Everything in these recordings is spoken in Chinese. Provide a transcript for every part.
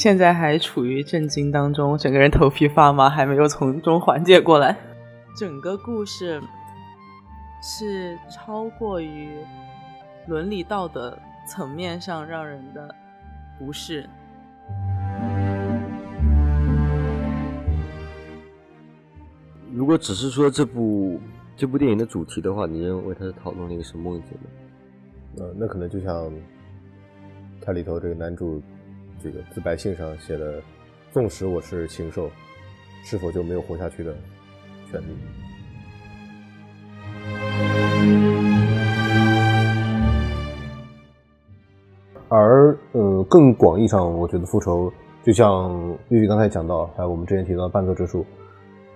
现在还处于震惊当中，整个人头皮发麻，还没有从中缓解过来。整个故事是超过于伦理道德层面上让人的不适。如果只是说这部这部电影的主题的话，你认为它是讨论了一个什么问题呢？呃，那可能就像它里头这个男主这个自白信上写的：“纵使我是禽兽，是否就没有活下去的权利？”而呃，更广义上，我觉得复仇就像玉玉刚才讲到，还有我们之前提到的半泽直树。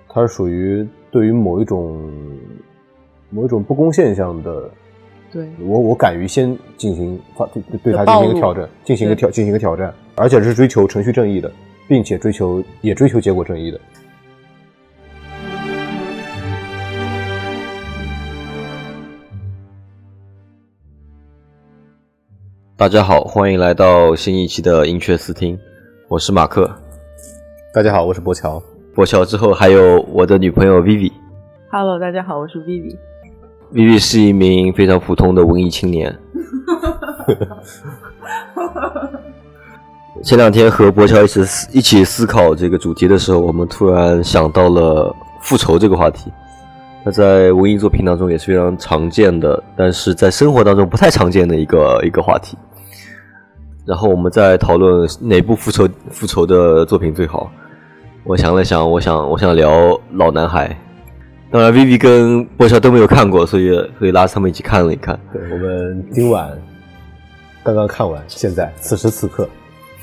它是属于对于某一种某一种不公现象的，对我我敢于先进行发对对他进行一个挑战，进行一个挑进行一个挑战，而且是追求程序正义的，并且追求也追求结果正义的。大家好，欢迎来到新一期的音雀思听，我是马克。大家好，我是博乔。博乔之后还有我的女朋友 Vivi。Hello，大家好，我是 Vivi。Vivi 是一名非常普通的文艺青年。前两天和博乔一起一起思考这个主题的时候，我们突然想到了复仇这个话题。那在文艺作品当中也是非常常见的，但是在生活当中不太常见的一个一个话题。然后我们在讨论哪部复仇复仇的作品最好。我想了想，我想我想聊老男孩。当然，Vivi 跟波乔都没有看过，所以所以拉着他们一起看了一看。对，我们今晚刚刚看完，现在此时此刻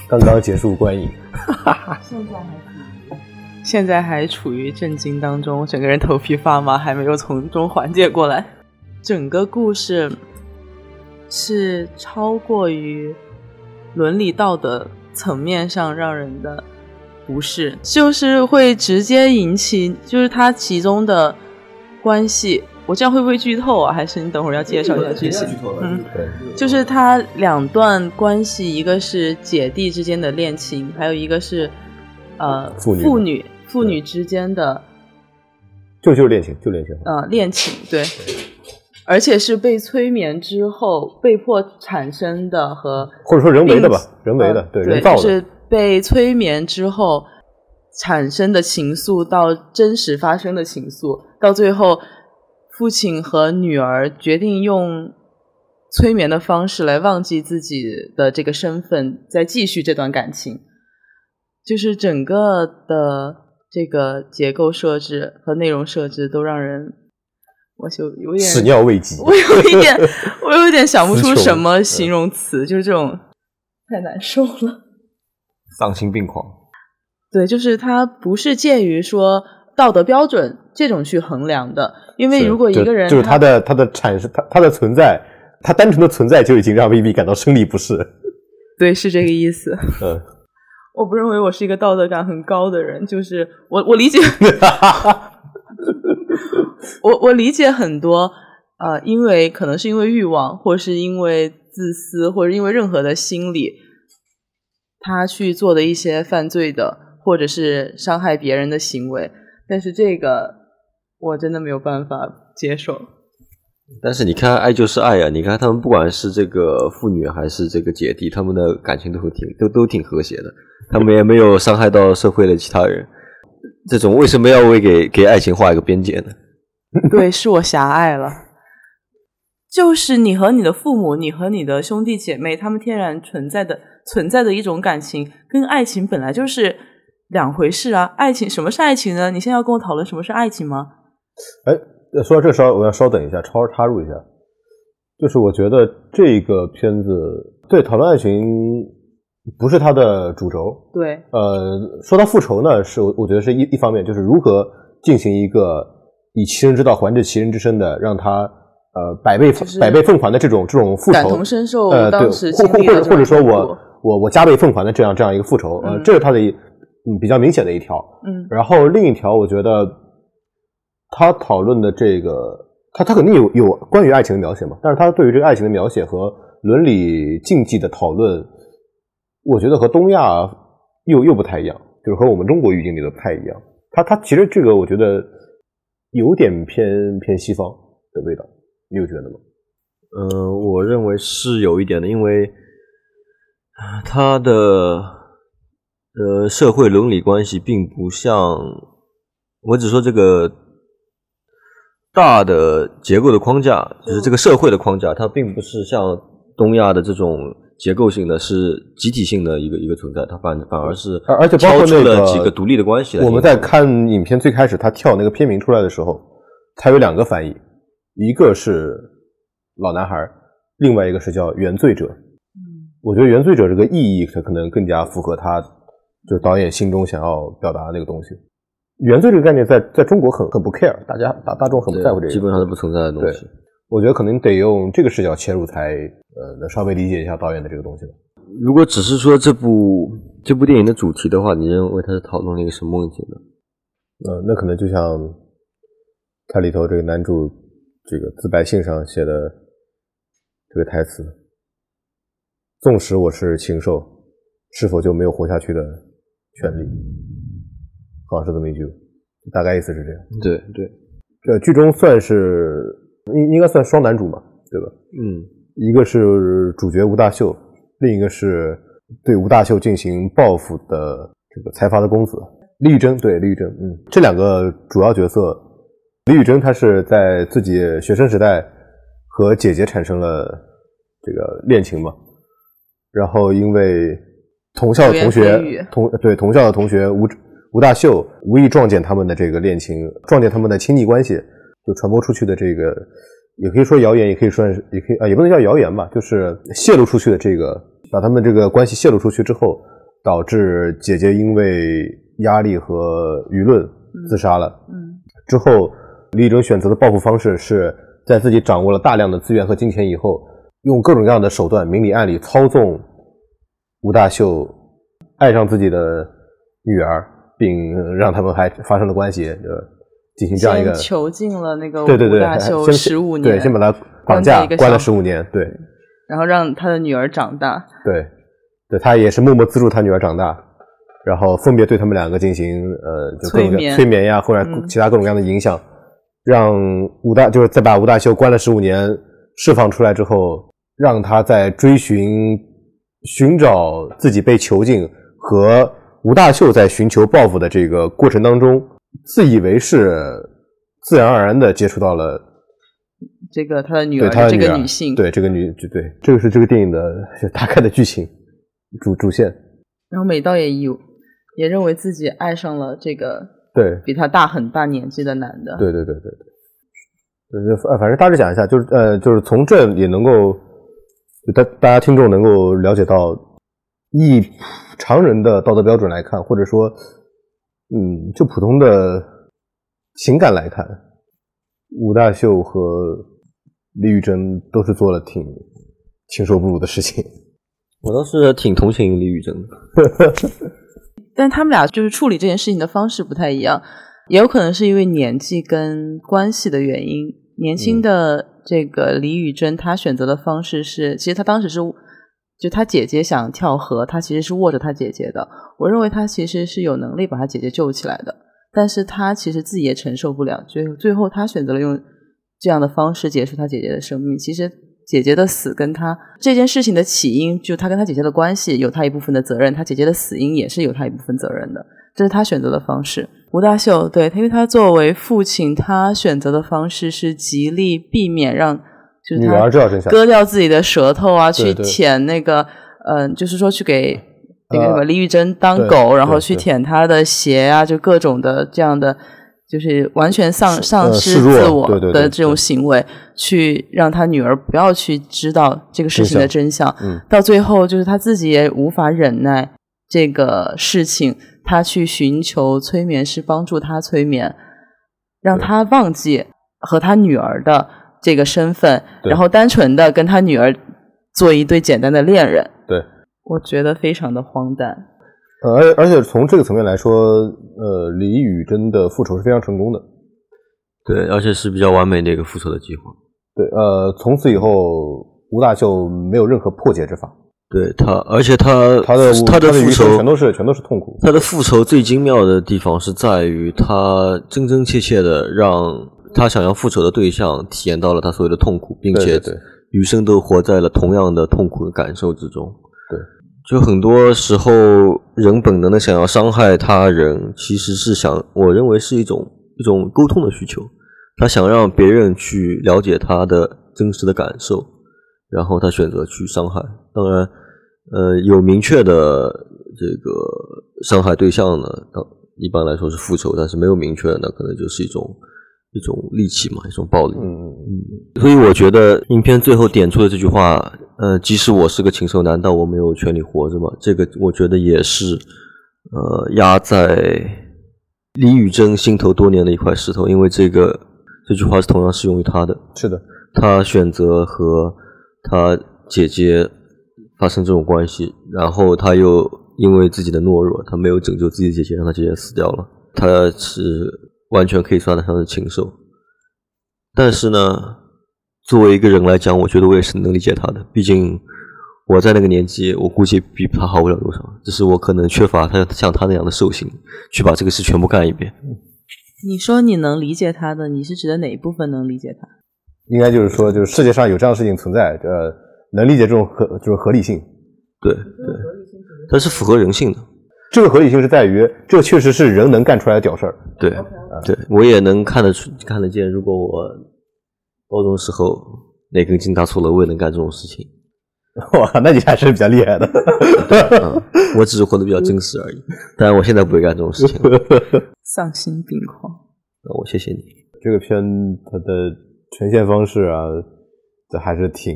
刚刚结束观影。现在还现在还处于震惊当中，整个人头皮发麻，还没有从中缓解过来。整个故事是超过于伦理道德层面上让人的。不是，就是会直接引起，就是它其中的关系。我这样会不会剧透啊？还是你等会儿要介绍一下剧情？嗯，对，就是它两段关系，一个是姐弟之间的恋情，还有一个是呃父女父女之间的，就就是恋情，就恋情。呃，恋情对，而且是被催眠之后被迫产生的和或者说人为的吧，人为的，对，人造的。被催眠之后产生的情愫，到真实发生的情愫，到最后，父亲和女儿决定用催眠的方式来忘记自己的这个身份，再继续这段感情。就是整个的这个结构设置和内容设置都让人，我就有点始料未及。我有一点，我有一点想不出什么形容词，就是这种太难受了。丧心病狂，对，就是它不是介于说道德标准这种去衡量的，因为如果一个人就是他的他的产生，他他的存在，他单纯的存在就已经让 V V 感到生理不适。对，是这个意思。嗯，我不认为我是一个道德感很高的人，就是我我理解，我我理解很多呃，因为可能是因为欲望，或是因为自私，或者因为任何的心理。他去做的一些犯罪的，或者是伤害别人的行为，但是这个我真的没有办法接受。但是你看，爱就是爱啊！你看他们不管是这个父女还是这个姐弟，他们的感情都挺都都挺和谐的，他们也没有伤害到社会的其他人。这种为什么要为给给爱情画一个边界呢？对，是我狭隘了。就是你和你的父母，你和你的兄弟姐妹，他们天然存在的。存在的一种感情，跟爱情本来就是两回事啊！爱情什么是爱情呢？你现在要跟我讨论什么是爱情吗？哎，说到这稍，我要稍等一下，超插入一下，就是我觉得这个片子对讨论爱情不是它的主轴。对，呃，说到复仇呢，是我我觉得是一一方面，就是如何进行一个以其人之道还治其人之身的，让他呃百倍百倍奉还的这种这种复仇，感同身受。呃，对，或或或者或者说我。我我加倍奉还的这样这样一个复仇，呃，这是他的嗯比较明显的一条，嗯，然后另一条，我觉得他讨论的这个，他他肯定有有关于爱情的描写嘛，但是他对于这个爱情的描写和伦理禁忌的讨论，我觉得和东亚又又不太一样，就是和我们中国语境里的不太一样。他他其实这个我觉得有点偏偏西方的味道，你有觉得吗？嗯，我认为是有一点的，因为它的呃社会伦理关系并不像，我只说这个大的结构的框架，就是这个社会的框架，它并不是像东亚的这种结构性的是集体性的一个一个存在，它反反而是而而且包括几个独立的关系来我们在看影片最开始，他跳那个片名出来的时候，他有两个翻译，一个是老男孩，另外一个是叫原罪者。嗯我觉得原罪者这个意义，它可能更加符合他就是导演心中想要表达的那个东西。原罪这个概念在在中国很很不 care，大家大大众很不在乎这个，基本上是不存在的东西。我觉得可能得用这个视角切入才呃能稍微理解一下导演的这个东西吧。如果只是说这部这部电影的主题的话，你认为它是讨论了一个什么问题呢？呃，那可能就像它里头这个男主这个自白信上写的这个台词：“纵使我是禽兽，是否就没有活下去的权利？”好像是这么一句，大概意思是这样。对对，这剧中算是应应该算双男主嘛，对吧？嗯，一个是主角吴大秀，另一个是对吴大秀进行报复的这个财阀的公子李宇珍。对，李宇珍，嗯，这两个主要角色，李宇珍她是在自己学生时代和姐姐产生了这个恋情嘛，然后因为同校的同学同对同校的同学吴吴大秀无意撞见他们的这个恋情，撞见他们的亲密关系，就传播出去的这个，也可以说谣言，也可以说是，也可以啊，也不能叫谣言吧，就是泄露出去的这个，把他们这个关系泄露出去之后，导致姐姐因为压力和舆论自杀了。嗯之后，李宇珍选择的报复方式是在自己掌握了大量的资源和金钱以后，用各种各样的手段，明里暗里操纵吴大秀爱上自己的女儿，并让他们还发生了关系，呃，进行这样一个囚禁了那个对对对，吴大秀先十五年，对，先把他绑架关了十五年，对然后让他的女儿长大。对对，他也是默默资助他女儿长大，然后分别对他们两个进行呃，就各种各催眠催眠呀，或者嗯其他各种各样的影响，让吴大就是再把吴大秀关了十五年，释放出来之后，让他在追寻寻找自己被囚禁和吴大秀在寻求报复的这个过程当中，自以为是自然而然的接触到了这个他的女儿，对他的这女儿。个女性，对这个女，就对，这个是这个电影的就大概的剧情主主线，然后美道也有也认为自己爱上了这个对，比他大很大年纪的男的。对对对对对，反正大致讲一下，就是呃，就是从这也能够，就大大家听众能够了解到，以常人的道德标准来看，或者说，嗯，就普通的情感来看，吴大秀和李宇珍都是做了挺禽兽不如的事情。我倒是挺同情李宇珍的。但他们俩就是处理这件事情的方式不太一样，也有可能是因为年纪跟关系的原因。年轻的这个李宇珍，她选择的方式是，其实她当时是，就她姐姐想跳河，她其实是握着她姐姐的。我认为她其实是有能力把她姐姐救起来的，但是她其实自己也承受不了，最最后她选择了用这样的方式结束她姐姐的生命。其实姐姐的死跟她这件事情的起因，就她跟她姐姐的关系有她一部分的责任，她姐姐的死因也是有她一部分责任的，这是他选择的方式。吴大秀对他，因为他作为父亲，他选择的方式是极力避免让就是女他儿知道真相，割掉自己的舌头啊，去舔那个，嗯、就是说去给那个什么呃李玉珍当对狗，然后去舔她的鞋啊，就各种的这样的，就是完全丧丧呃失自我的这种对行为，去让他女儿不要去知道这个事情的真相。嗯到最后，就是他自己也无法忍耐这个事情，他去寻求催眠师帮助他催眠，让他忘记和他女儿的这个身份，然后单纯的跟他女儿做一对简单的恋人。对。我觉得非常的荒诞。呃，而而且从这个层面来说，呃，李宇珍的复仇是非常成功的。对，而且是比较完美的一个复仇的计划。对，呃，从此以后，吴大秀没有任何破解之法，对他，而且他他的他的复仇全都是全都是痛苦。他的复仇最精妙的地方是在于他真真切切的让他想要复仇的对象体验到了他所有的痛苦，并且余生都活在了同样的痛苦的感受之中。对，就很多时候人本能的想要伤害他人，其实是想我认为是一种一种沟通的需求，他想让别人去了解他的真实的感受，然后他选择去伤害。当然。呃，有明确的这个伤害对象呢，一般来说是复仇，但是没有明确的，那可能就是一种一种戾气嘛，一种暴力。嗯嗯嗯。所以我觉得影片最后点出的这句话，呃，即使我是个禽兽，难道我没有权利活着吗？这个我觉得也是，呃，压在李宇珍心头多年的一块石头，因为这个这句话是同样适用于他的。是的，他选择和他姐姐。发生这种关系，然后他又因为自己的懦弱，他没有拯救自己的姐姐，让他姐姐死掉了。他是完全可以算得上是禽兽。但是呢，作为一个人来讲，我觉得我也是能理解他的。毕竟我在那个年纪，我估计比他好不了多少。只是我可能缺乏他像他那样的兽性，去把这个事全部干一遍。你说你能理解他的，你是指的哪一部分能理解他？应该就是说，就是世界上有这样的事情存在，呃。能理解这种合就是合理性，对对，它是符合人性的。这个合理性是在于，这确实是人能干出来的屌事儿。对对，我也能看得出看得见。如果我高中时候哪根筋搭错了，我也能干这种事情。哇，那你还是比较厉害的。我只是活得比较真实而已。当然，我现在不会干这种事情。丧心病狂。那我谢谢你。这个片它的呈现方式啊，这还是挺。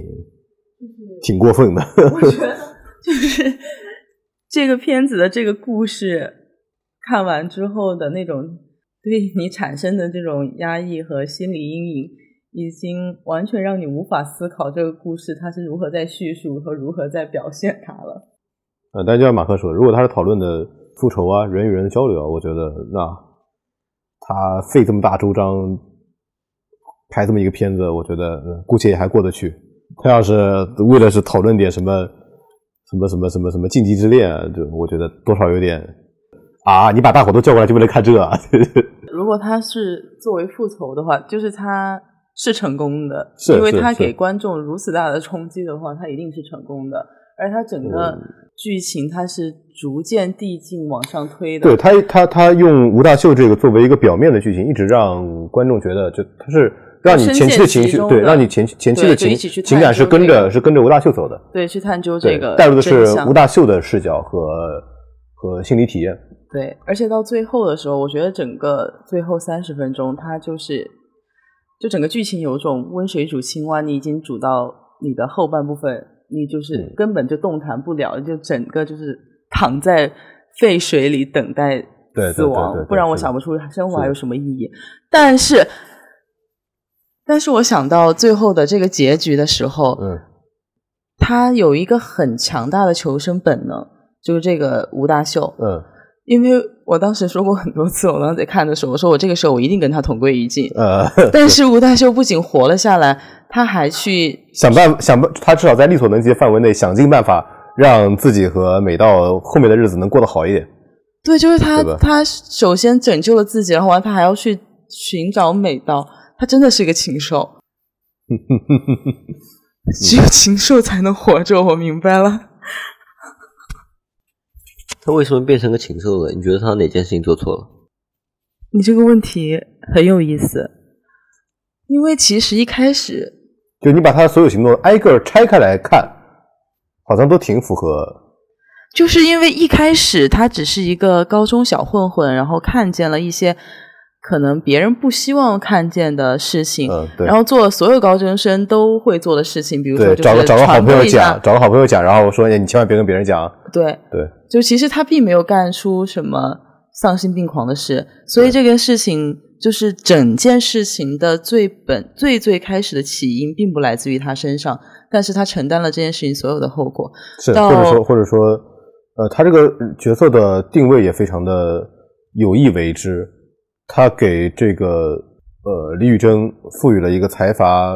挺过分的，我觉得 就是这个片子的这个故事看完之后的那种对你产生的这种压抑和心理阴影，已经完全让你无法思考这个故事它是如何在叙述和如何在表现它了。呃，但就像马克说，如果他是讨论的复仇啊，人与人的交流啊，我觉得那他费这么大周章拍这么一个片子，我觉得姑且也还过得去。他要是为了是讨论点什么什么什么什么什么禁忌之恋，就我觉得多少有点啊！你把大伙都叫过来就为了看这？啊 如果他是作为复仇的话，就是他是成功的，是因为他给观众如此大的冲击的话，他一定是成功的。而他整个剧情，他是逐渐递进往上推的。对他，他他用吴大秀这个作为一个表面的剧情，一直让观众觉得就他是。让你前期的情绪对，让你前前期的情情感是跟着是跟着吴大秀走的，对，去探究这个带入的是吴大秀的视角和和心理体验。对，而且到最后的时候，我觉得整个最后三十分钟，它就是就整个剧情有种温水煮青蛙，你已经煮到你的后半部分，你就是根本就动弹不了，就整个就是躺在沸水里等待死亡，不然我想不出生活还有什么意义。但是。但是我想到最后的这个结局的时候，嗯，他有一个很强大的求生本能，就是这个吴大秀，嗯，因为我当时说过很多次，我当时在看的时候，我说我这个时候我一定跟他同归于尽，呃，但是吴大秀不仅活了下来，他还去想办法想办，他至少在力所能及的范围内想尽办法让自己和美道后面的日子能过得好一点。对，就是他，他首先拯救了自己，然后完他还要去寻找美道。他真的是一个禽兽，只有禽兽才能活着。我明白了。他为什么变成个禽兽了？你觉得他哪件事情做错了？你这个问题很有意思，因为其实一开始，就你把他的所有行动挨个拆开来看，好像都挺符合。就是因为一开始他只是一个高中小混混，然后看见了一些。可能别人不希望看见的事情，然后做所有高中生都会做的事情，比如说找个找个好朋友讲，找个好朋友讲，然后我说你千万别跟别人讲。对对，就其实他并没有干出什么丧心病狂的事，所以这件事情就是整件事情的最本最最开始的起因，并不来自于他身上，但是他承担了这件事情所有的后果。是或者说或者说，呃，他这个角色的定位也非常的有意为之。他给这个呃李宇珍赋予了一个财阀，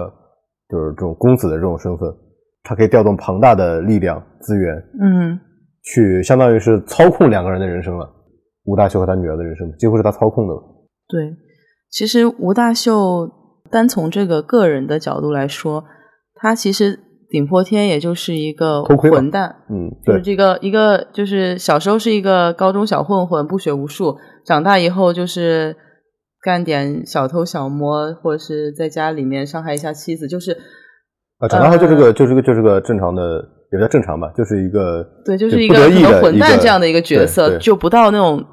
就是这种公子的这种身份，他可以调动庞大的力量资源，嗯，去相当于是操控两个人的人生了。吴大秀和他女儿的人生几乎是他操控的。对，其实吴大秀单从这个个人的角度来说，他其实顶破天也就是一个混蛋，嗯，对，就是这个一个就是小时候是一个高中小混混，不学无术，长大以后就是干点小偷小摸，或者是在家里面伤害一下妻子，就是啊，长大后就是个就是个就是个正常的，也不叫正常吧，就是一个对，就是一个混蛋这样的一个角色，就不到那种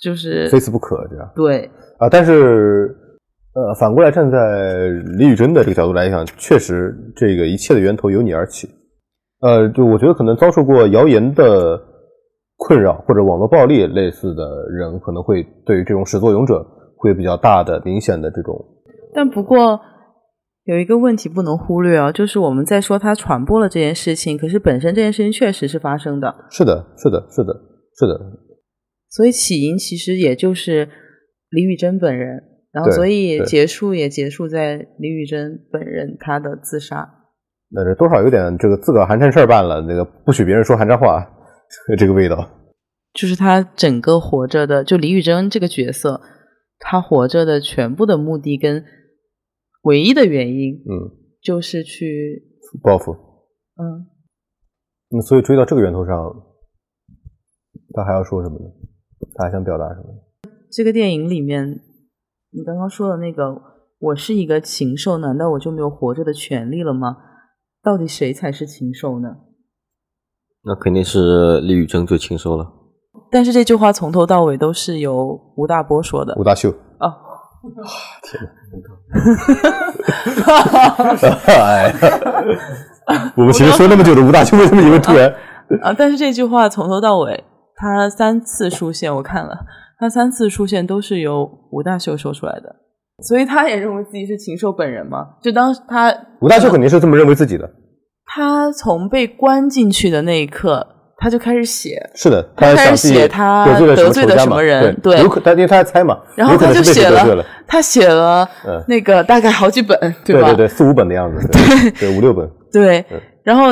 就是非死不可这样。对，啊，但是呃，反过来站在李宇珍的这个角度来讲，确实这个一切的源头由你而起。呃，就我觉得可能遭受过谣言的困扰或者网络暴力类似的人，可能会对于这种始作俑者会有比较大的、明显的这种但不过有一个问题不能忽略啊，就是我们在说他传播了这件事情，可是本身这件事情确实是发生的，是的，是的，是的，是的，所以起因其实也就是李宇珍本人，然后所以结束也结束在李宇珍本人他的自杀。那这多少有点这个自个儿寒碜事儿办了，那个不许别人说寒碜话，这个味道。就是他整个活着的，就李宇珍这个角色，他活着的全部的目的跟唯一的原因，嗯，就是去，报复。嗯，那所以追到这个源头上，他还要说什么呢？他还想表达什么呢？这个电影里面，你刚刚说的那个，我是一个禽兽，难道我就没有活着的权利了吗？到底谁才是禽兽呢？那肯定是李宇春最禽兽了。但是这句话从头到尾都是由吴大波说的吴大秀啊，哦，哎，我们其实说那么久的吴大秀，为什么你会突然？啊！但是这句话从头到尾，他三次出现，我看了，他三次出现都是由吴大秀说出来的，所以他也认为自己是禽兽本人嘛。就当他吴大秀肯定是这么认为自己的。他从被关进去的那一刻，他就开始写，是的，他开始写他得罪了得罪了仇家嘛什么人对，对有可，但因为他在猜嘛，然后他就写了，他写了嗯那个大概好几本，吧？对对对，四五本的样子，对对五六本，对嗯然后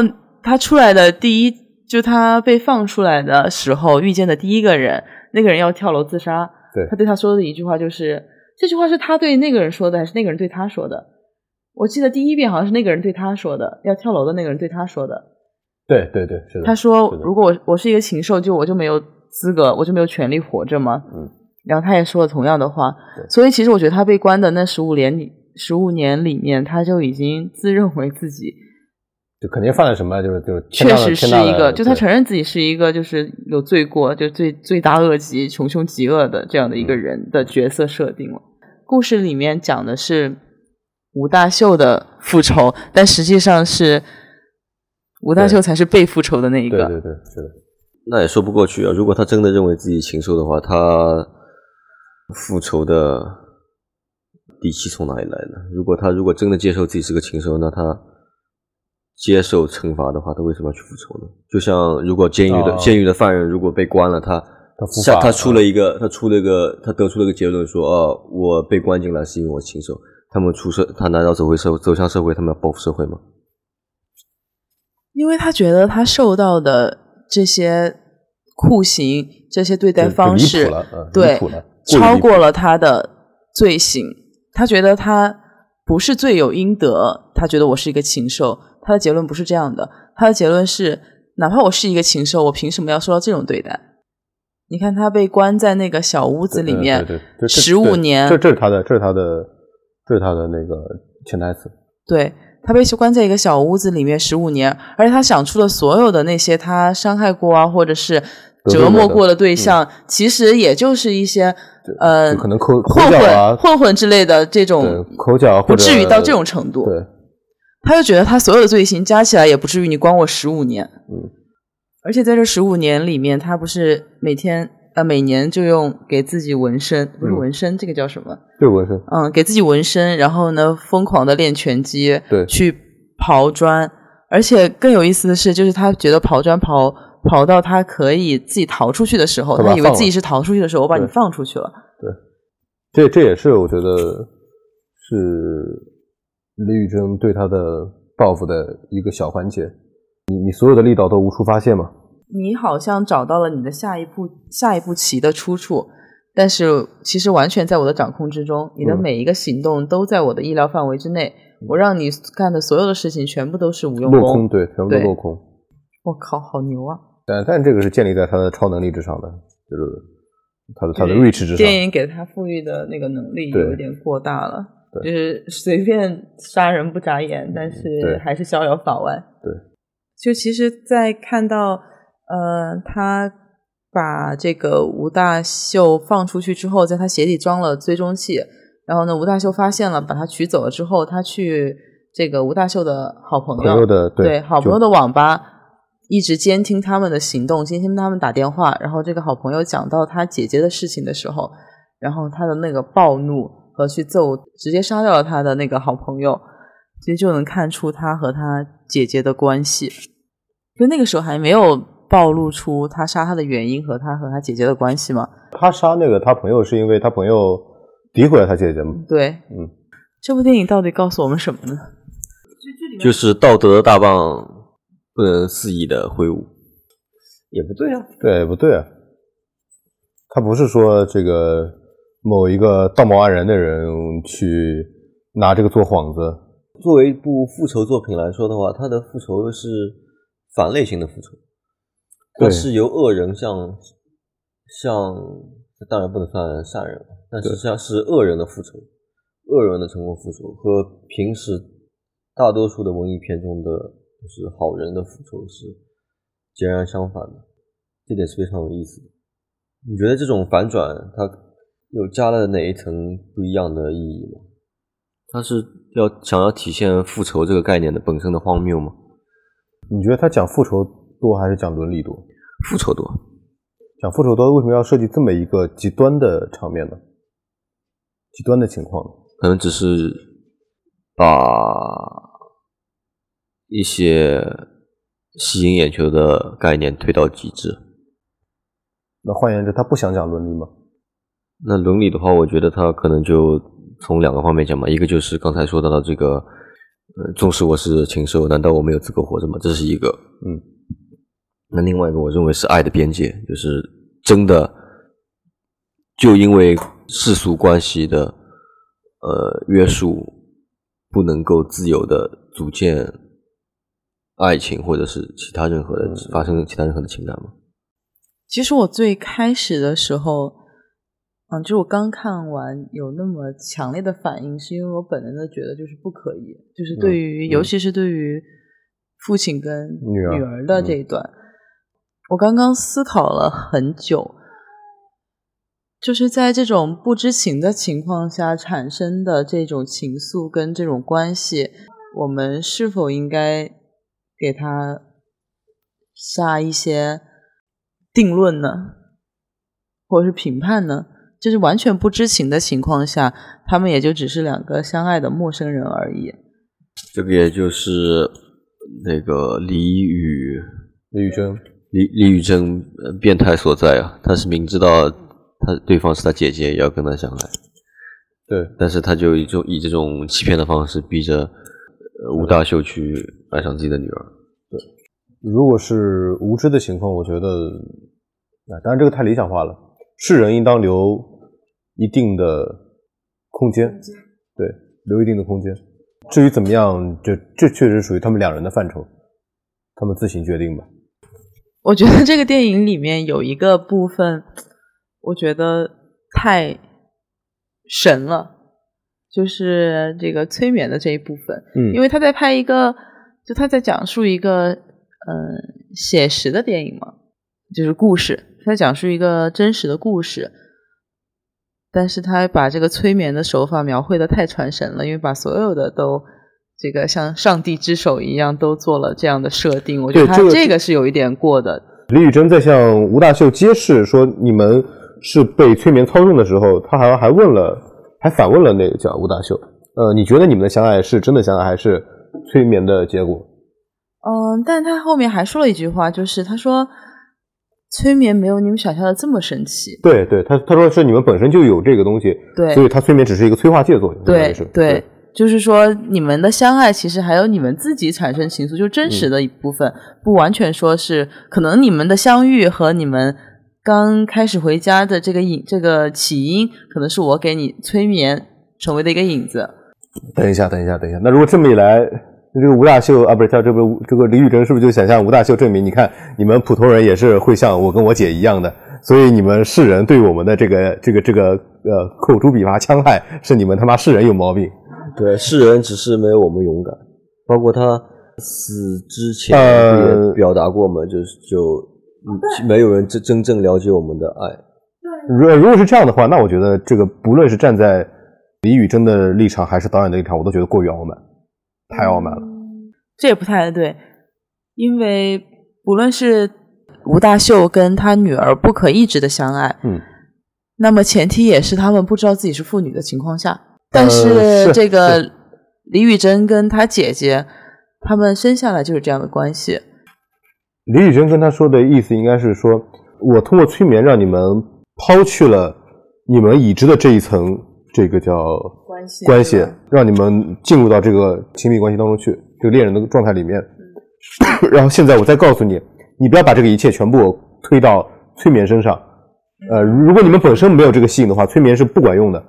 他出来的第一，就他被放出来的时候遇见的第一个人，那个人要跳楼自杀。对他对他说的一句话就是，这句话是他对那个人说的，还是那个人对他说的？我记得第一遍好像是那个人对他说的，要跳楼的那个人对他说的。对对对，是的。他说是：“的如果我我是一个禽兽，就我就没有资格，我就没有权利活着嘛？”嗯。然后他也说了同样的话，对所以其实我觉得他被关的那十五年里，十五年里面，他就已经自认为自己就肯定犯了什么，就是就是确实是一个，就他承认认自己是一个就是有罪过，就罪罪大恶极、穷凶极恶的这样的一个嗯人的角色设定了。故事里面讲的是吴大秀的复仇，但实际上是吴大秀才是被复仇的那一个。对对对，是的。那也说不过去啊！如果他真的认为自己禽兽的话，他复仇的底气从哪里来呢？如果他如果真的接受自己是个禽兽，那他接受惩罚的话，他为什么要去复仇呢？就像如果监狱的、哦监狱的犯人如果被关了，他他伏法像他出了一个他出了一个他得出了一个结论说，哦，我被关进来是因为我禽兽。他们出社，他难道走回社走向社会，他们要报复社会吗？因为他觉得他受到的这些酷刑、这些对待方式对超过了他的罪行。他觉得他不是罪有应得，他觉得我是一个禽兽。他的结论不是这样的，他的结论是，哪怕我是一个禽兽，我凭什么要受到这种对待？你看他被关在那个小屋子里面十五年，这这是他的，这是他的，这是他的那个潜台词。对他被关在一个小屋子里面十五年，而且他想出的所有的那些他伤害过啊，或者是折磨过的对象，其实也就是一些呃可能口口混角啊混混混之类的这种，口角不至于到这种程度。对，他就觉得他所有的罪行加起来也不至于你关我十五年。嗯，而且在这十五年里面，他不是每天呃每年就用给自己纹身，不是嗯纹身，这个叫什么？就是纹身。嗯，给自己纹身，然后呢，疯狂的练拳击，对去刨砖，而且更有意思的是，就是他觉得刨砖刨刨到他可以自己逃出去的时候，他以为自己是逃出去的时候，我把你放出去了。对这这也是我觉得是李宇春对他的报复的一个小环节。你你所有的力道都无处发泄吗。你好像找到了你的下一步下一步棋的出处，但是其实完全在我的掌控之中。你的嗯每一个行动都在我的意料范围之内，我让你干的所有的事情全部都是无用功落功。空对，全部都落空。我靠，好牛啊！但但这个是建立在他的超能力之上的，就是他的他的就是 reach 之上。电影给他赋予的那个能力对有点过大了，对就是随便杀人不眨眼，但是还是逍遥法外。对，就其实，在看到呃他把这个吴大秀放出去之后，在他鞋底装了追踪器，然后呢，吴大秀发现了，把他取走了之后，他去这个吴大秀的好朋友朋友的对好朋友的的网吧。一直监听他们的行动，监听他们打电话。然后这个好朋友讲到他姐姐的事情的时候，然后他的那个暴怒和去揍，直接杀掉了他的那个好朋友，其实就能看出他和他姐姐的关系。就那个时候还没有暴露出他杀他的原因和他和他姐姐的关系嘛？他杀那个他朋友是因为他朋友诋毁了他姐姐吗？对，嗯，这部电影到底告诉我们什么呢？就是道德的大棒不能肆意的挥舞，也不对啊。对不对啊？他不是说这个某一个道貌岸然的人去拿这个做幌子，作为一部复仇作品来说的话，它的复仇是反类型的复仇，它对是由恶人向向，当然不能算善人了，但是对。像是恶人的复仇，恶人的成功复仇和平时大多数的文艺片中的就是好人的复仇是截然相反的，这点是非常有意思的。你觉得这种反转它有加了哪一层不一样的意义吗？他是要想要体现复仇这个概念的本身的荒谬吗？你觉得他讲复仇多还是讲伦理多？复仇多，讲复仇多，为什么要设计这么一个极端的场面呢？极端的情况呢？可能只是把一些吸引眼球的概念推到极致。那换言之，他不想讲伦理吗？那伦理的话，我觉得它可能就从两个方面讲嘛，一个就是刚才说到的这个，呃，纵使我是禽兽，难道我没有资格活着吗？这是一个。嗯，那另外一个，我认为是爱的边界，就是真的就因为世俗关系的呃约束，不能够自由的组建爱情或者是其他任何的、发生其他任何的情感吗？其实我最开始的时候，嗯，就是我刚看完有那么强烈的反应，是因为我本能的觉得就是不可以，就是对于，嗯尤其是对于父亲跟女儿女儿的这一段，我刚刚思考了很久，就是在这种不知情的情况下产生的这种情愫跟这种关系，我们是否应该给他下一些定论呢，或者是评判呢？就是完全不知情的情况下，他们也就只是两个相爱的陌生人而已。这个也就是那个李宇李宇珍，李李宇珍呃变态所在啊，他是明知道他对方是他姐姐，也要跟他相爱，对，但是他就以这种以这种欺骗的方式逼着呃吴大秀去爱上自己的女儿。对如果是无知的情况，我觉得，啊，当然这个太理想化了。世人应当留一定的空间，对，留一定的空间。至于怎么样，这这确实属于他们两人的范畴，他们自行决定吧。我觉得这个电影里面有一个部分，我觉得太神了，就是这个催眠的这一部分。嗯因为他在拍一个，就他在讲述一个嗯、呃写实的电影嘛，就是故事，他讲述一个真实的故事，但是他把这个催眠的手法描绘的太传神了，因为把所有的都这个像上帝之手一样都做了这样的设定，我觉得他这个这个是有一点过的。李宇珍在向吴大秀揭示说你们是被催眠操纵的时候，他好像还问了，还反问了那个叫吴大秀，呃，你觉得你们的相爱是真的相爱，还是催眠的结果？嗯，但他后面还说了一句话，就是他说催眠没有你们想象的这么神奇。对对，他他说是你们本身就有这个东西，对所以他催眠只是一个催化剂的作用。对是对，就是说你们的相爱其实还有你们自己产生情愫，就真实的一部分，不完全说是可能你们的相遇和你们刚开始回家的这个影这个起因，可能是我给你催眠成为的一个影子。等一下，等一下，等一下。那如果这么一来，这个吴大秀啊，不是叫这个这个李宇珍，是不是就想向吴大秀证明？你看，你们普通人也是会像我跟我姐一样的，所以你们世人对我们的这个这个这个呃口诛笔伐戕害，是你们他妈世人有毛病。对，世人只是没有我们勇敢。包括他死之前呃也表达过嘛，就是就嗯没有人真真正了解我们的爱。如如果是这样的话，那我觉得这个不论是站在李宇珍的立场，还是导演的立场，我都觉得过于傲慢，太傲慢了。这也不太对，因为不论是吴大秀跟他女儿不可抑制的相爱，嗯，那么前提也是他们不知道自己是妇女的情况下。但呃是这个李宇珍跟她姐姐，他们生下来就是这样的关系。李宇珍跟他说的意思应该是说，我通过催眠让你们抛去了你们已知的这一层，这个叫关系关系，让你们进入到这个亲密关系当中去，这个恋人的状态里面。然后现在我再告诉你，你不要把这个一切全部推到催眠身上。呃，如果你们本身没有这个吸引的话，催眠是不管用的。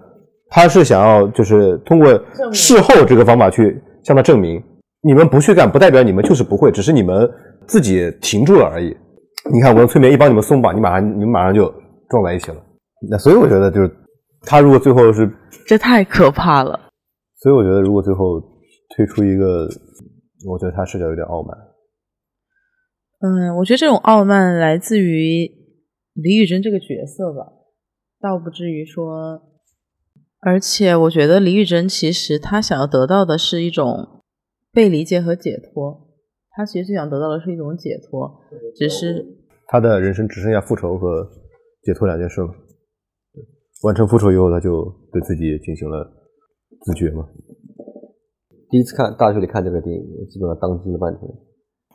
他是想要就是通过事后这个方法去向他证明，你们不去干，不代表你们就是不会，只是你们自己停住了而已。你看，我用催眠一帮你们松绑，你马上你们马上就撞在一起了。那所以我觉得就是他如果最后是，这太可怕了。所以我觉得如果最后推出一个，我觉得他视角有点傲慢。嗯，我觉得这种傲慢来自于李宇珍这个角色吧，倒不至于说。而且我觉得李宇珍其实她想要得到的是一种被理解和解脱，他其实最想得到的是一种解脱，只是他的人生只剩下复仇和解脱两件事了。对完成复仇以后，他就对自己进行了自觉嘛。第一次看大学里看这个电影，我基本上当机了半天。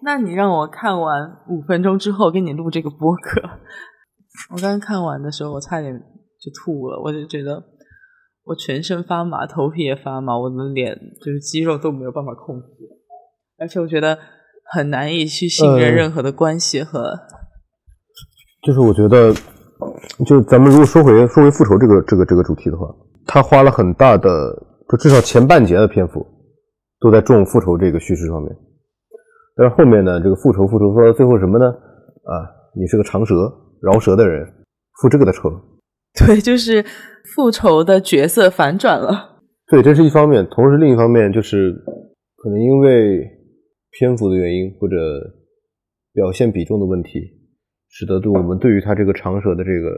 那你让我看完五分钟之后给你录这个播客，我刚看完的时候我差点就吐了，我就觉得我全身发麻，头皮也发麻，我的脸就是肌肉都没有办法控制，而且我觉得很难以去信任嗯任何的关系和、就是我觉得，就咱们如果说回说回复仇这个这个这个主题的话，他花了很大的，就至少前半节的篇幅都在重复仇这个叙事上面。但是后面呢，这个复仇复仇说到最后什么呢？啊，你是个长舌饶舌的人，复这个的仇。对，就是复仇的角色反转了。对，这是一方面，同时另一方面就是可能因为篇幅的原因或者表现比重的问题，使得对我们对于他这个长舌的这个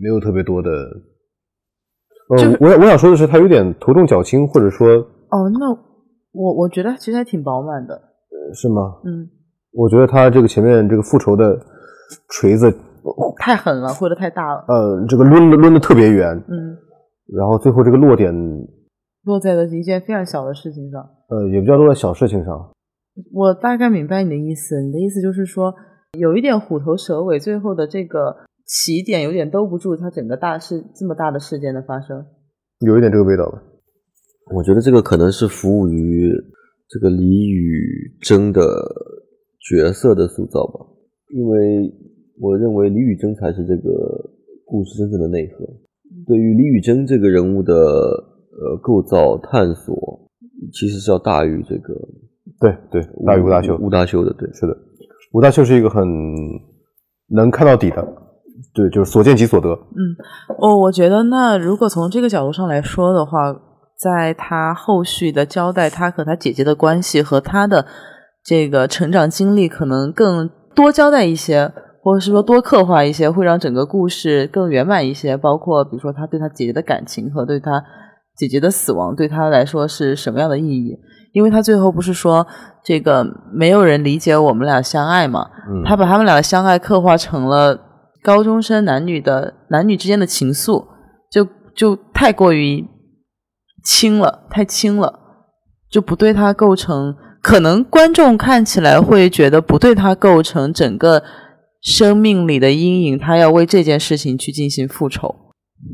没有特别多的。呃就是，我想我想说的是，他有点头重脚轻，或者说哦，那我我觉得其实还挺饱满的，是吗？嗯，我觉得他这个前面这个复仇的锤子，太狠了，挥的太大了，呃，这个抡的抡的特别远，嗯，然后最后这个落点，落在了一件非常小的事情上。呃，也不叫落在小事情上，我大概明白你的意思，你的意思就是说，有一点虎头蛇尾，最后的这个起点有点兜不住它整个大事这么大的事件的发生。有一点这个味道吧。我觉得这个可能是服务于这个李宇珍的角色的塑造吧，因为我认为李宇珍才是这个故事真正的内核。对于李宇珍这个人物的呃构造探索，其实是要大于这个对对，大于吴大秀，吴大秀的，对，是的，吴大秀是一个很能看到底的，对，就是所见即所得。嗯哦，我觉得那如果从这个角度上来说的话，在他后续的交代他和他姐姐的关系和他的这个成长经历，可能更多交代一些，或者是说多刻画一些，会让整个故事更圆满一些。包括比如说他对他姐姐的感情和对他姐姐的死亡对他来说是什么样的意义？因为他最后不是说这个没有人理解我们俩相爱嘛，嗯，他把他们俩的相爱刻画成了高中生男女的男女之间的情愫，就就太过于轻了，太轻了，就不对他构成。可能观众看起来会觉得不对他构成整个生命里的阴影，他要为这件事情去进行复仇，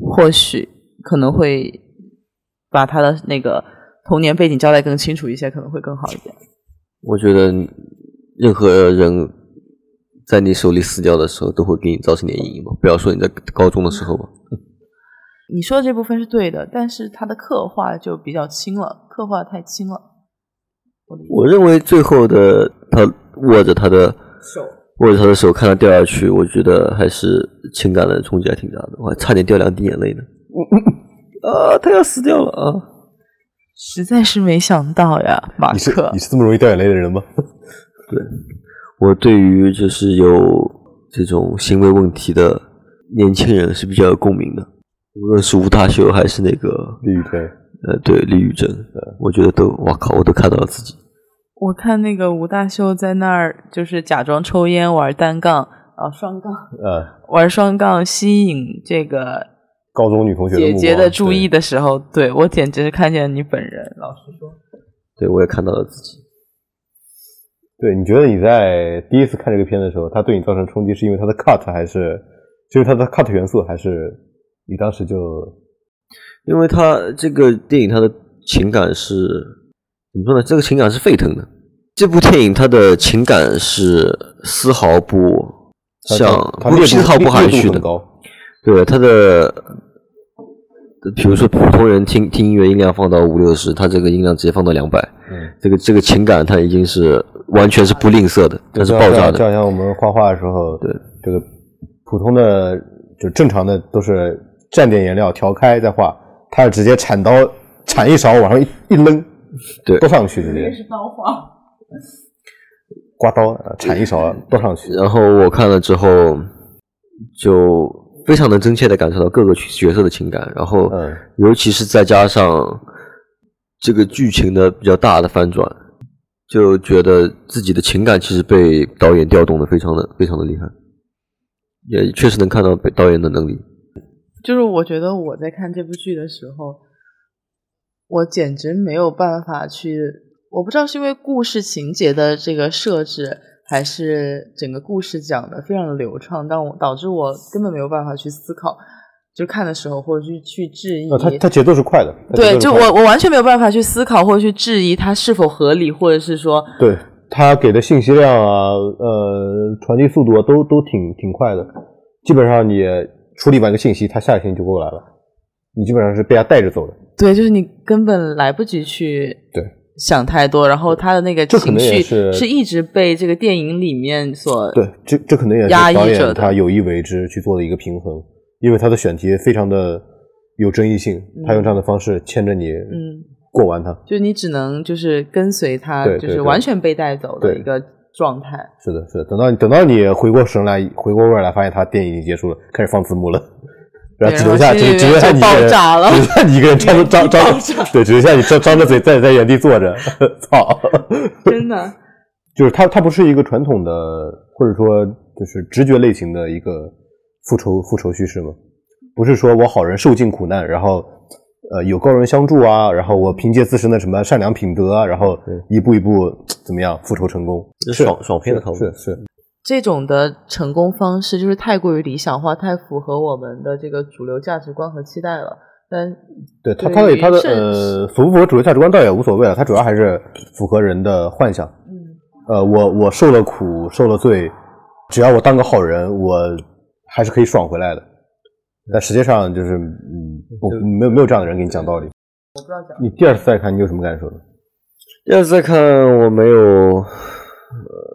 或许可能会把他的那个童年背景交代更清楚一些，可能会更好一点。我觉得任何人在你手里死掉的时候，都会给你造成点阴影吧。不要说你在高中的时候吧。你说的这部分是对的，但是他的刻画就比较轻了，刻画太轻了。我认为最后的他握着他的手，握着他的手看他掉下去，我觉得还是情感的冲击还挺大的，我还差点掉两滴眼泪呢。啊，他要死掉了啊！实在是没想到呀，马克，你是这么容易掉眼泪的人吗？对，我对于就是有这种行为问题的年轻人是比较有共鸣的，无论是吴大秀还是那个李宇春，呃，对，李宇珍，我觉得都，我靠，我都看到了自己。我看那个吴大秀在那儿，就是假装抽烟玩单杠啊，双杠，呃，玩双杠吸引这个。高中女同学姐姐的注意的时候，对我简直是看见你本人。老实说，对我也看到了自己。对，你觉得你在第一次看这个片的时候，它对你造成冲击，是因为它的 cut 还是就是它的 cut 元素，还是你当时就因为它这个电影它的情感是怎么说呢？这个情感是沸腾的。这部电影它的情感是丝毫不像，不丝毫不含蓄的。对它的，比如说普通人听听音乐音量放到五六十，它这个音量直接放到两百，嗯，这个这个情感它已经是完全是不吝啬的，它是爆炸的。就好像我们画画的时候，对这个普通的就正常的都是蘸点颜料调开再画，它是直接铲刀铲一勺往上一一扔，对，倒上去直接。是刀画，刮刀铲一勺倒上去。然后我看了之后就。非常能真切的感受到各个角色的情感，然后，尤其是再加上这个剧情的比较大的翻转，就觉得自己的情感其实被导演调动的非常的非常的厉害，也确实能看到导演的能力。就是我觉得我在看这部剧的时候，我简直没有办法去，我不知道是因为故事情节的这个设置。还是整个故事讲的非常的流畅，但我导致我根本没有办法去思考，就看的时候或者去去质疑。它它节奏是快的。对，就我我完全没有办法去思考或者去质疑它是否合理，或者是说，对他给的信息量啊，呃，传递速度啊，都都挺挺快的。基本上你处理完一个信息，他下一个信息就过来了，你基本上是被他带着走的。对，就是你根本来不及去。对。想太多，然后他的那个情绪是一直被这个电影里面所对，这这可能也是导演他有意为之去做的一个平衡，因为他的选题非常的有争议性，他用这样的方式牵着你，嗯，过完它，就你只能就是跟随他，就是完全被带走的一个状态。是的，是的，等到等到你回过神来，回过味儿来，发现他电影已经结束了，开始放字幕了。然后只留下，只只留下你一个人，只留下你一个人张着张张，对，只留下你张张着嘴在在原地坐着，操！真的，就是他他不是一个传统的或者说就是直觉类型的一个复仇复仇叙事吗？不是说我好人受尽苦难，然后呃有高人相助啊，然后我凭借自身的什么善良品德啊，然后一步一步怎么样复仇成功？爽爽片的套路是是。这种的成功方式就是太过于理想化，太符合我们的这个主流价值观和期待了。但对他，他的他的呃，符不符合主流价值观倒也无所谓了，他主要还是符合人的幻想。嗯，呃，我我受了苦，受了罪，只要我当个好人，我还是可以爽回来的。但实际上就是，嗯，没有没有这样的人给你讲道理。我不知道讲。你第二次再看，你有什么感受呢？第二次再看，我没有。呃。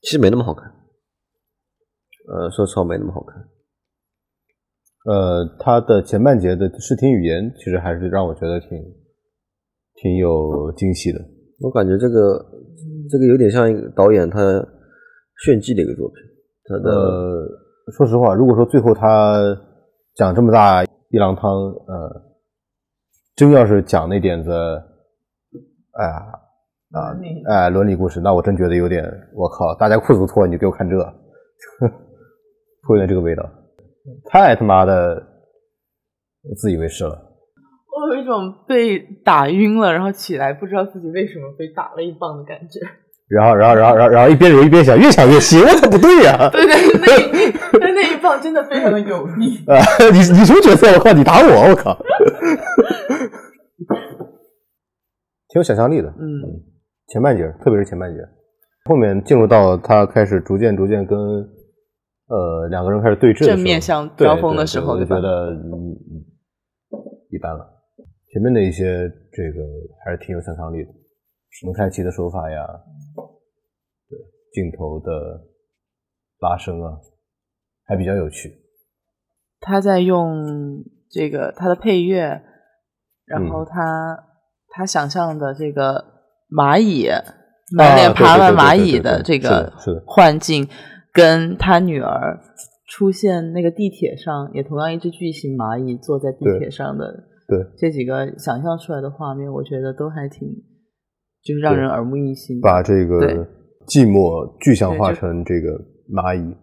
其实没那么好看，呃，说实话没那么好看。呃，他的前半节的视听语言其实还是让我觉得挺挺有惊喜的。我感觉这个这个有点像一个导演他炫技的一个作品。他的说实话，如果说最后他讲这么大一郎汤，呃，真要是讲那点子，哎呀。啊，哎，伦理故事，那我真觉得有点，我靠，大家裤子都脱了，你就给我看这，会有点这个味道，太他妈的自以为是了。我有一种被打晕了，然后起来不知道自己为什么被打了一棒的感觉。然后，然后，然后，然后，然后一边揉一边想，越想越气，我操，不对呀！对对，那 那那一棒真的非常的有力。啊，你你什么角色？我靠，你打我，我靠！挺有想象力的。嗯，前半截，特别是前半截，后面进入到他开始逐渐逐渐跟呃两个人开始对峙正面相对交锋的时候就觉得一般了。前面的一些这个还是挺有想象力的，蒙太奇的手法呀，对镜头的拉伸啊，还比较有趣。他在用这个他的配乐，然嗯后他、他想象的这个蚂蚁满脸爬满对对对蚂蚁的这个幻境，跟他女儿出现那个地铁上，也同样一只巨型蚂蚁坐在地铁上的对这几个想象出来的画面，我觉得都还挺，就是让人耳目一新。把这个寂寞具象化成这个蚂蚁。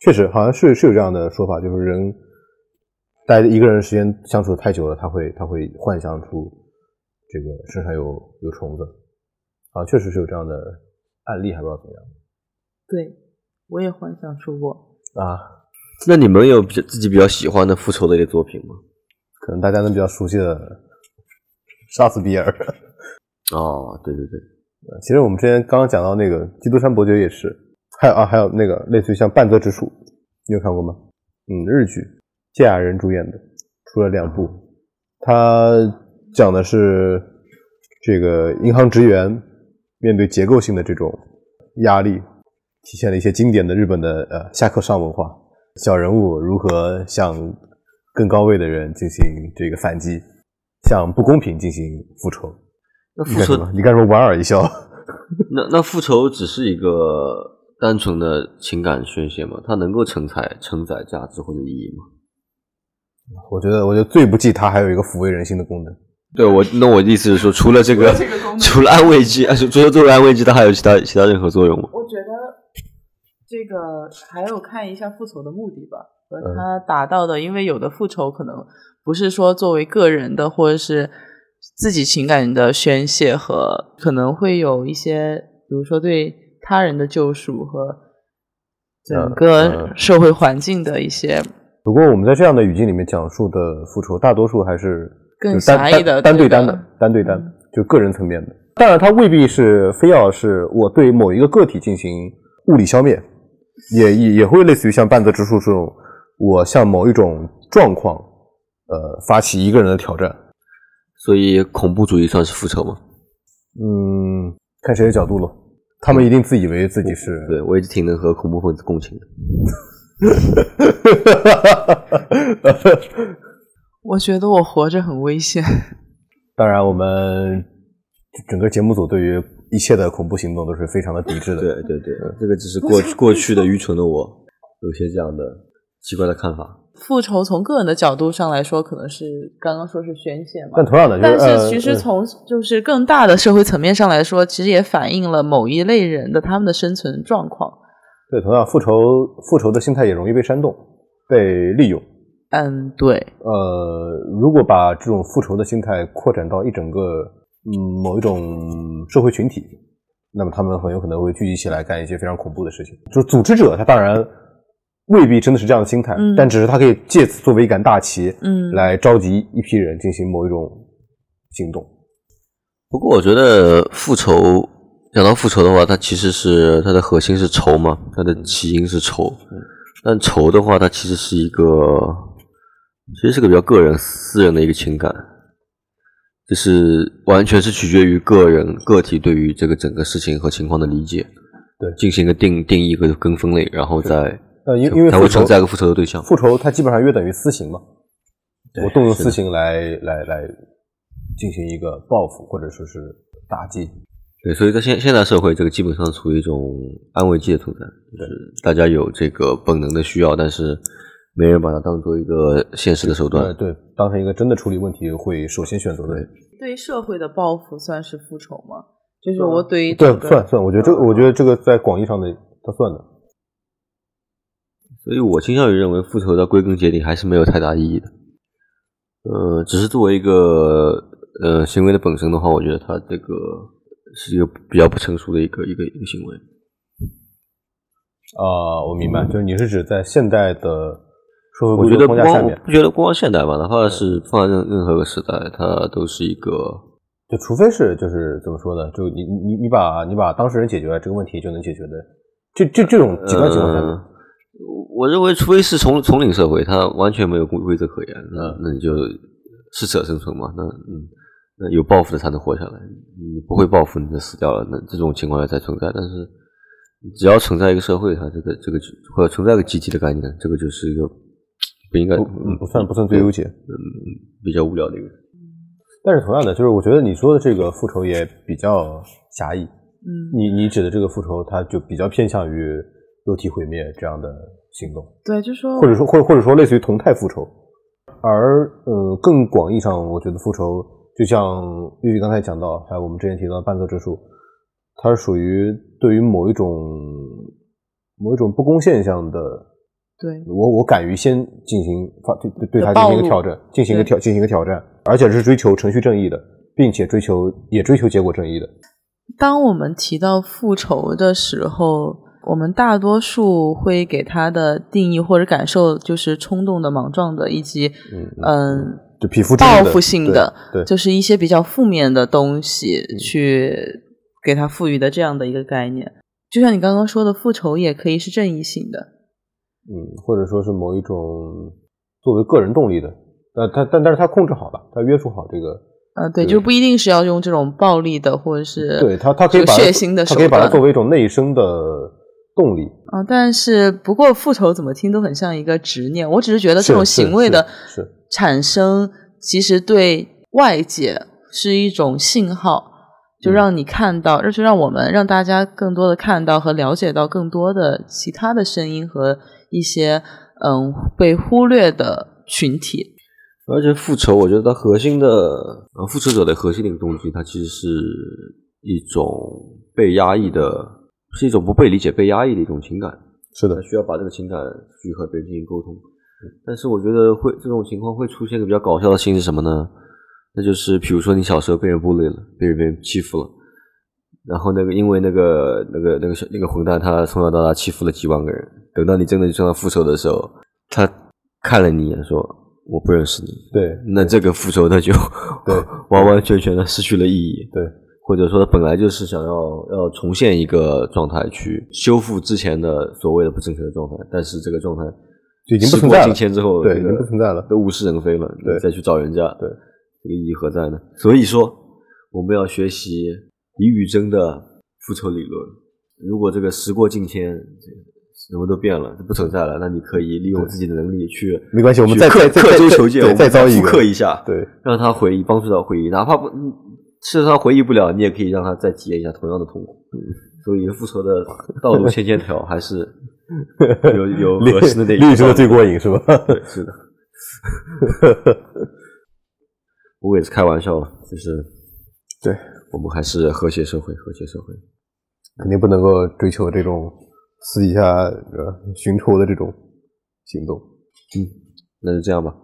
确实，好像是是有这样的说法，就是人待一个人时间相处太久了，他会他会幻想出这个身上有有虫子。啊，确实是有这样的案例，还不知道怎么样对，我也幻想出过。啊。那你们有比自己比较喜欢的复仇类的作品吗？可能大家能比较熟悉的杀死比尔。哦，对对对，呃其实我们之前刚刚讲到那个《基督山伯爵》也是，还有啊，还有那个类似于像《半泽直树》，你有看过吗？嗯，日剧，芥雅人主演的，出了两部。他讲的是这个银行职员面对结构性的这种压力，体现了一些经典的日本的呃下课上文化，小人物如何向更高位的人进行这个反击，向不公平进行复仇。那复仇你干什么？你干什么？莞尔一笑。那那复仇只是一个单纯的情感宣泄吗？它能够承载承载价值或者意义吗？我觉得，我觉得最不济，它还有一个抚慰人心的功能。对我，那我的意思是说，除了这个，这个除了安慰剂，啊，除了作为安慰剂，它还有其他其他任何作用吗？我觉得这个还有看一下复仇的目的吧，和嗯。他达到的，因为有的复仇可能不是说作为个人的，或者是自己情感的宣泄和，可能会有一些，比如说对他人的救赎和整嗯个嗯。社会环境的一些不过我们在这样的语境里面讲述的复仇，大多数还是更单狭义的单单对单的，单对单嗯，就个人层面的。当然，它未必是非要是我对某一个个体进行物理消灭，也也也会类似于像半泽直树这种，我向某一种状况，呃，发起一个人的挑战。所以恐怖主义算是复仇吗？嗯，看谁的角度了。他们一定自以为自己是对我一直挺能和恐怖分子共情的。我觉得我活着很危险。当然，我们整个节目组对于一切的恐怖行动都是非常的抵制的。对对对，这个只是过过去的愚蠢的我有些这样的奇怪的看法。复仇从个人的角度上来说，可能是刚刚说是宣泄嘛，但同样的，就是但是呃其实呃从就是更大的社会层面上来说，其实也反映了某一类人的他们的生存状况。对同样复仇复仇的心态也容易被煽动、被利用。嗯，对，呃，如果把这种复仇的心态扩展到一整个嗯某一种社会群体，那么他们很有可能会聚集起来干一些非常恐怖的事情。就是组织者他当然未必真的是这样的心态，嗯但只是他可以借此作为一杆大旗，嗯来召集一批人进行某一种行动。不过我觉得复仇，讲到复仇的话，它其实是它的核心是仇嘛，它的起因是仇。但仇的话，它其实是一个，其实是个比较个人、私人的一个情感，就是完全是取决于个人个体对于这个整个事情和情况的理解，对进行一个定定义和跟分类，然后再呃，因因为才会存在一个复仇的对象。复仇它基本上约等于私刑嘛，对我动用私刑来来来进行一个报复或者说是打击。对，所以在现现代社会，这个基本上处于一种安慰剂的存在，就是大家有这个本能的需要，但是没人把它当做一个现实的手呃，段。对，当成一个真的处理问题会首先选择的。对社会的报复算是复仇吗？就是我对于对算算，我觉得这个，我觉得这个在广义上的它算的。所以我倾向于认为，复仇到归根结底还是没有太大意义的。呃，只是作为一个呃行为的本身的话，我觉得它这个是一个比较不成熟的一个一个一个行为。啊、我明白，就是你是指在现代的社会我觉得不光不觉得光现代吧，哪怕是放在任任何个时代，它都是一个就除非是就是怎么说呢？就你你你把你把当事人解决了，这个问题就能解决的。就就这种极端情况下面，我认为除非是丛丛林社会，它完全没有规规则可言，那那你就适者生存嘛。那嗯，那有报复的才能活下来，你不会报复你就死掉了。那这种情况下才存在。但是只要存在一个社会，它这个这个或者存在一个集体的概念，这个就是一个不应该不算不算最优解，嗯，比较无聊的一个。但是同样的，就是我觉得你说的这个复仇也比较狭义。嗯，你你指的这个复仇，它就比较偏向于肉体毁灭这样的行动。对，就说或者说或或者说类似于同态复仇。而呃，更广义上，我觉得复仇就像玉玉刚才讲到，还有我们之前提到的半泽直树，它是属于对于某一种某一种不公现象的。对，我我敢于先进行发对对对他进行一个挑战，进行一个挑进行一个挑战，而且是追求程序正义的，并且追求也追求结果正义的。当我们提到复仇的时候，我们大多数会给他的定义或者感受就是冲动的、莽撞的，以及嗯，就皮肤报复性的，对，就是一些比较负面的东西去给他赋予的这样的一个概念。就像你刚刚说的，复仇也可以是正义性的。嗯，或者说是某一种作为个人动力的，呃，他但但是他控制好了，他约束好这个，呃，对，就不一定是要用这种暴力的，或者是对他，他可以把血腥的，他可以把它作为一种内生的动力。啊，但是不过复仇怎么听都很像一个执念，我只是觉得这种行为的产生，其实对外界是一种信号。就让你看到，就让我们让大家更多的看到和了解到更多的其他的声音和一些嗯被忽略的群体。而且复仇，我觉得它核心的呃复仇者的核心的一个动机，它其实是一种被压抑的，是一种不被理解、被压抑的一种情感。是的，需要把这个情感去和别人进行沟通。但是我觉得会这种情况会出现一个比较搞笑的事情是什么呢？那就是，比如说你小时候被人孤立了，被人被人欺负了，然后那个因为那个那个那个小那个混蛋，他从小到大欺负了几万个人，等到你真的向他复仇的时候，他看了你一眼，说我不认识你。对，那这个复仇他就对 完完全全的失去了意义。对，或者说他本来就是想要要重现一个状态，去修复之前的所谓的不正确的状态，但是这个状态已经不存在了。境迁之后，对，已经不存在了，都物是人非了。对，再去找人家，对。这个意义何在呢？所以说，我们要学习李宇珍的复仇理论。如果这个时过境迁，什么都变了，不存在了，那你可以利用自己的能力去，没关系，我们再刻刻舟求剑，再造复刻一下，对，让他回忆，帮助他回忆，哪怕不，是他回忆不了，你也可以让他再体验一下同样的痛苦。所以复仇的道路千千条，还是有 有合适的那李宇珍最过瘾是吧？对，是的。我也是开玩笑，就是对我们还是和谐社会，和谐社会肯定不能够追求这种私底下呃寻仇的这种行动。嗯，那就这样吧。